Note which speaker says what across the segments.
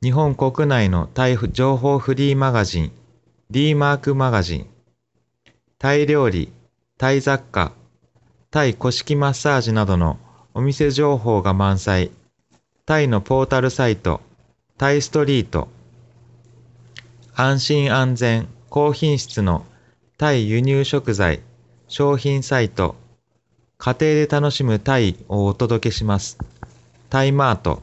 Speaker 1: 日本国内のタイ情報フリーマガジン D マークマガジン。タイ料理タイ雑貨、タイ古式マッサージなどのお店情報が満載、タイのポータルサイト、タイストリート、安心安全、高品質のタイ輸入食材、商品サイト、家庭で楽しむタイをお届けします。タイマート、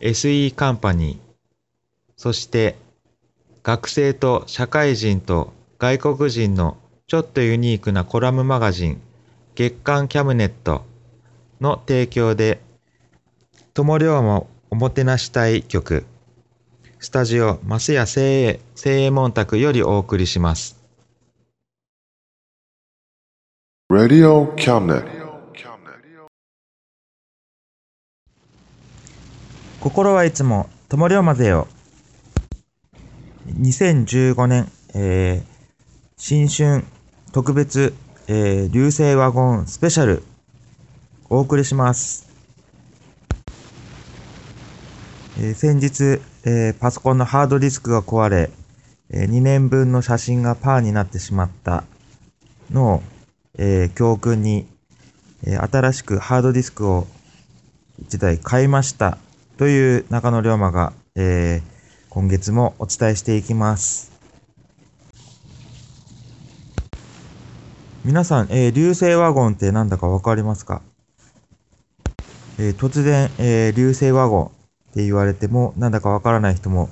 Speaker 1: SE カンパニーそして学生と社会人と外国人のちょっとユニークなコラムマガジン月刊キャムネットの提供で友龍もおもてなしたい曲スタジオマスヤ精鋭精鋭門宅よりお送りします。
Speaker 2: Radio Cabinet.
Speaker 1: 心はいつも友龍までよ。2015年、えー、新春特別、えー、流星ワゴンスペシャルお送りします。えー先日、えーパソコンのハードディスクが壊れ、え2年分の写真がパーになってしまったのを、えー教訓に、えー新しくハードディスクを1台買いましたという中野龍馬が、えー今月もお伝えしていきます。皆さん、えー流星ワゴンってなんだかわかりますか、えー突然、えー流星ワゴンって言われてもなんだかわからない人も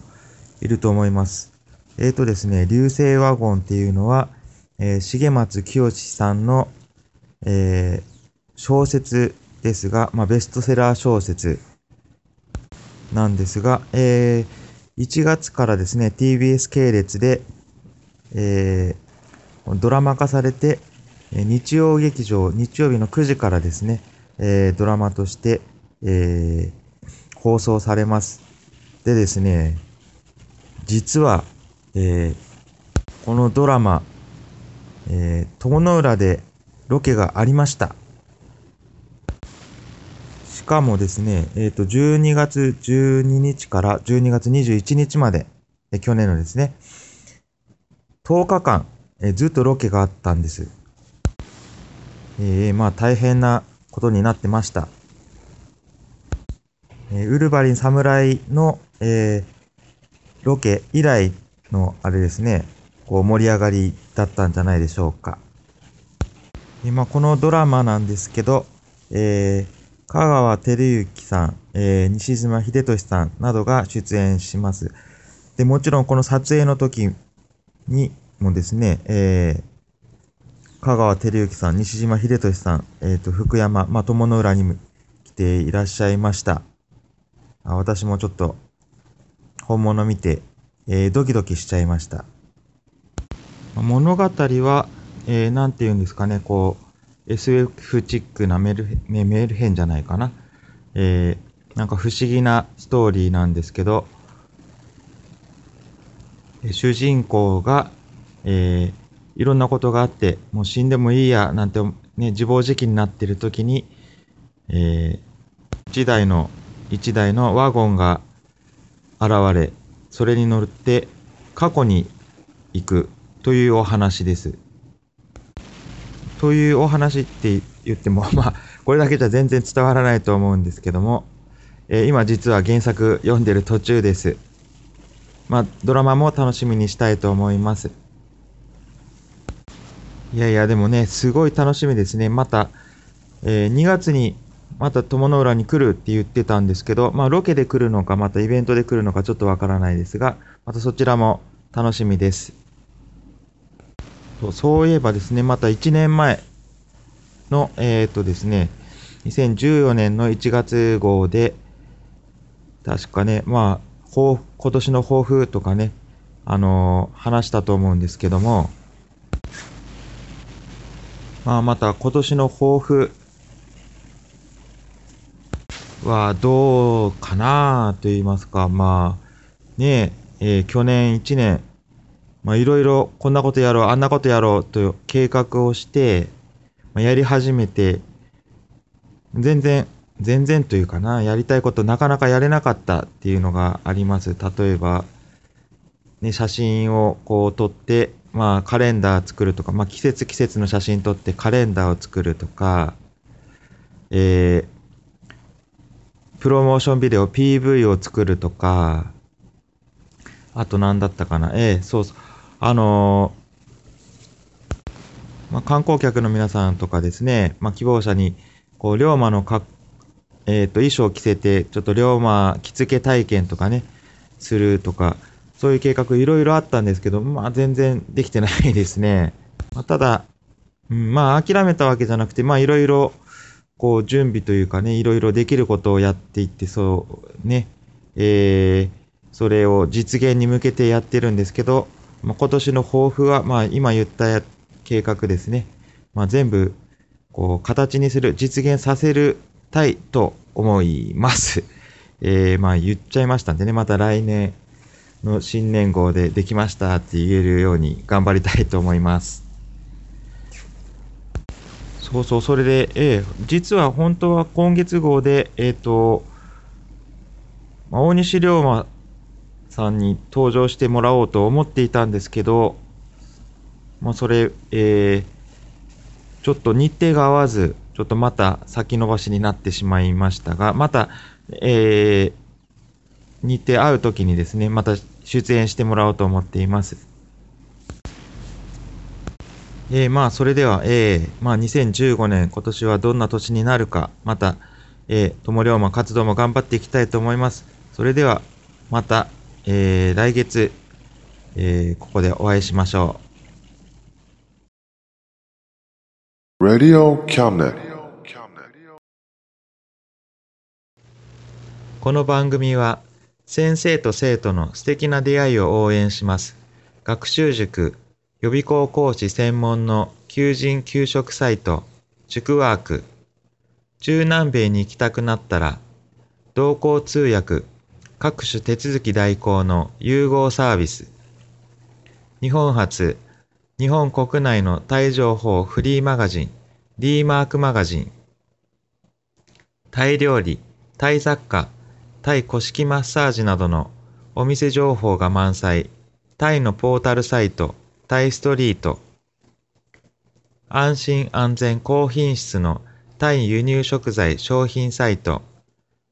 Speaker 1: いると思います。えーとですね、流星ワゴンっていうのは、えー重松清さんの、えー小説ですが、まあ、ベストセラー小説なんですが、えー1月からですね、TBS 系列で、えードラマ化されて、日曜劇場、日曜日の9時からですね、えードラマとして、えー放送されます。でですね、実は、えーこのドラマ、えー友の浦でロケがありました。かもですね、えっ、と、12月12日から12月21日まで、え去年のですね、10日間、えずっとロケがあったんです。えーまあ大変なことになってました。えーウルヴァリン侍の、えーロケ以来のあれですね、こう盛り上がりだったんじゃないでしょうか。今このドラマなんですけど、えー香川照之さん、えー西島秀俊さんなどが出演します。で、もちろんこの撮影の時にもですね、えー香川照之さん、西島秀俊さん、えっ、と、福山、まあ、友の浦にも来ていらっしゃいました。あ私もちょっと本物見て、えードキドキしちゃいました。物語は、えーなんて言うんですかね、こう、SF チックなメルメメルヘンじゃないかな。えーなんか不思議なストーリーなんですけど、えー主人公が、えーいろんなことがあって、もう死んでもいいや、なんて、ね、自暴自棄になってる時に、えー一台の、一台のワゴンが現れ、それに乗って過去に行くというお話です。というお話って言っても、まあ、これだけじゃ全然伝わらないと思うんですけども、えー今実は原作読んでる途中です。まあ、ドラマも楽しみにしたいと思います。いやいや、でもね、すごい楽しみですね。また、えー2月にまた友の浦に来るって言ってたんですけど、まあ、ロケで来るのか、またイベントで来るのかちょっとわからないですが、またそちらも楽しみです。そうそういえばですね、また1年前の、えーとですね、2014年の1月号で、確かね、まあ、今年の抱負とかね、あのー話したと思うんですけども、まあ、また今年の抱負はどうかなと言いますか、まあ、ねえ、えー去年1年、まあ、いろいろこんなことやろう、あんなことやろうと計画をして、まあ、やり始めて、全然、全然というかな、やりたいことなかなかやれなかったっていうのがあります。例えば、ね、写真をこう撮って、まあカレンダー作るとか、まあ季節季節の写真撮ってカレンダーを作るとか、えー、プロモーションビデオ PV を作るとか、あと何だったかな、ええそうそう、あのまあ、観光客の皆さんとかですね、まあ、希望者に、こう、龍馬のか、えっ、と、衣装を着せて、ちょっと龍馬着付け体験とかね、するとか、そういう計画いろいろあったんですけど、まあ、全然できてないですね。まあ、ただ、うん、まあ、諦めたわけじゃなくて、まあ、いろいろ、こう、準備というかね、いろいろできることをやっていって、そう、ね、えー、それを実現に向けてやってるんですけど、まあ、今年の抱負は、まあ、今言った計画ですね。まあ、全部、こう、形にする、実現させるたいと思います。えー、まあ、言っちゃいましたんでね、また来年の新年号でできましたって言えるように頑張りたいと思います。そうそう、それで、えー実は本当は今月号で、えっ、と、まあ大西龍馬さんに登場してもらおうと思っていたんですけど、まあ、それ、えーちょっと日程が合わず、ちょっとまた先延ばしになってしまいましたが、また、えー日程合う時にですね、また出演してもらおうと思っています。えーまあ、それでは、えーまあ、2015年、今年はどんな年になるか、また、えー、友龍馬活動も頑張っていきたいと思います。それでは、また、えー来月、えーここでお会いしましょう。
Speaker 2: Radio Cabinet.
Speaker 1: この番組は先生と生徒の素敵な出会いを応援します。学習塾予備校講師専門の求人・給食サイト塾ワーク中南米に行きたくなったら同行通訳各種手続き代行の融合サービス。日本初日本国内のタイ情報フリーマガジン D マークマガジン。タイ料理、タイ雑貨、タイ古式マッサージなどのお店情報が満載、タイのポータルサイト、タイストリート、安心安全高品質のタイ輸入食材商品サイト、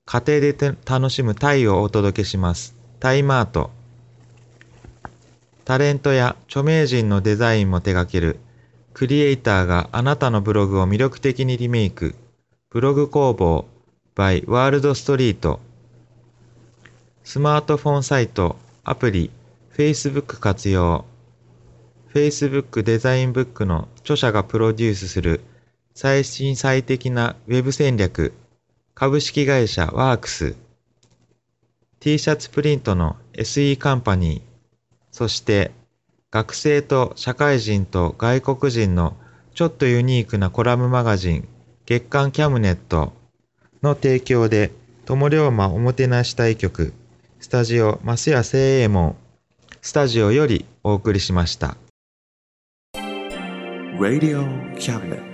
Speaker 1: 家庭で楽しむタイをお届けします。タイマート。タレントや著名人のデザインも手掛ける、クリエイターがあなたのブログを魅力的にリメイク、ブログ工房。by ワールドストリート。スマートフォンサイト、アプリ、Facebook 活用。Facebook デザインブックの著者がプロデュースする。最新最適なウェブ戦略。株式会社ワークス T シャツプリントの SE カンパニーそして学生と社会人と外国人のちょっとユニークなコラムマガジン月刊キャムネットの提供で友龍馬おもてなし対局スタジオ増谷清右衛門スタジオよりお送りしました。
Speaker 2: Radio Cabinet.